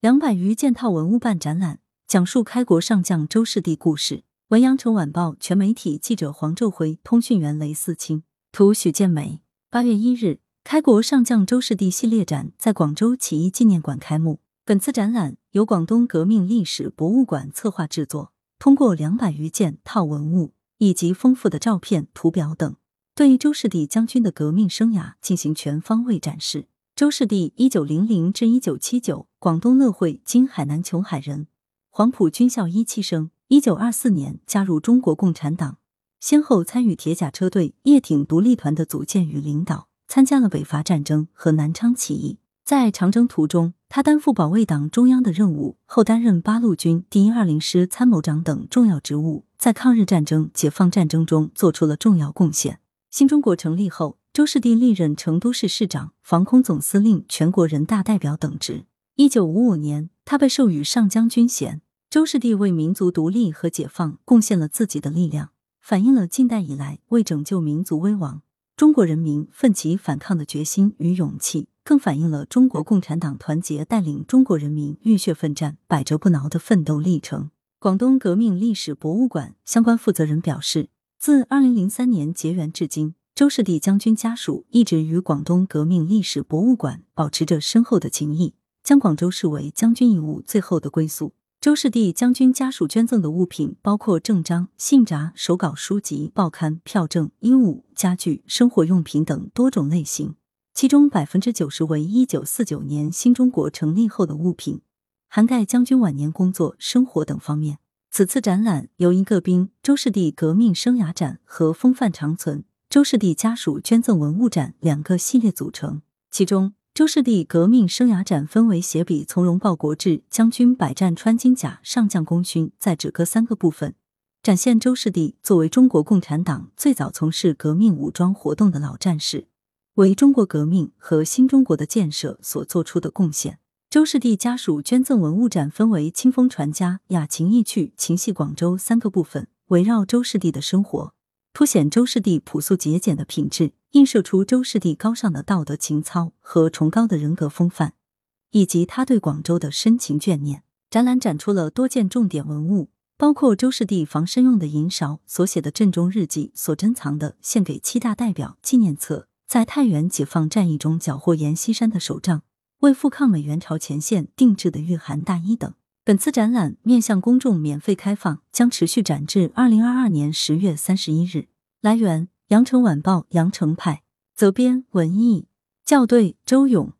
两百余件套文物办展览，讲述开国上将周士第故事。文阳城晚报全媒体记者黄昼辉，通讯员雷思清，图许建梅。八月一日，开国上将周士第系列展在广州起义纪念馆开幕。本次展览由广东革命历史博物馆策划制作，通过两百余件套文物以及丰富的照片、图表等，对周士第将军的革命生涯进行全方位展示。周士第一九零零至一九七九，广东乐会（今海南琼海）人，黄埔军校一期生。一九二四年加入中国共产党，先后参与铁甲车队、叶挺独立团的组建与领导，参加了北伐战争和南昌起义。在长征途中，他担负保卫党中央的任务，后担任八路军第一二零师参谋长等重要职务，在抗日战争、解放战争中做出了重要贡献。新中国成立后。周士第历任成都市市长、防空总司令、全国人大代表等职。一九五五年，他被授予上将军衔。周士第为民族独立和解放贡献了自己的力量，反映了近代以来为拯救民族危亡、中国人民奋起反抗的决心与勇气，更反映了中国共产党团结带领中国人民浴血奋战、百折不挠的奋斗历程。广东革命历史博物馆相关负责人表示，自二零零三年结缘至今。周士第将军家属一直与广东革命历史博物馆保持着深厚的情谊，将广州视为将军遗物最后的归宿。周士第将军家属捐赠的物品包括证章、信札、手稿书籍、报刊、票证、衣物、家具、生活用品等多种类型，其中百分之九十为一九四九年新中国成立后的物品，涵盖将军晚年工作、生活等方面。此次展览由一个兵周士第革命生涯展和风范长存。周士第家属捐赠文物展两个系列组成，其中周士第革命生涯展分为写笔从容报国志、将军百战穿金甲、上将功勋再止各三个部分，展现周士第作为中国共产党最早从事革命武装活动的老战士，为中国革命和新中国的建设所做出的贡献。周士第家属捐赠文物展分为清风传家、雅情意趣、情系广州三个部分，围绕周士第的生活。凸显周士第朴素节俭的品质，映射出周士第高尚的道德情操和崇高的人格风范，以及他对广州的深情眷念。展览展出了多件重点文物，包括周士第防身用的银勺、所写的阵中日记、所珍藏的献给七大代表纪念册、在太原解放战役中缴获阎锡山的手杖、为赴抗美援朝前线定制的御寒大衣等。本次展览面向公众免费开放，将持续展至二零二二年十月三十一日。来源：羊城晚报羊城派，责编：文艺，校对：周勇。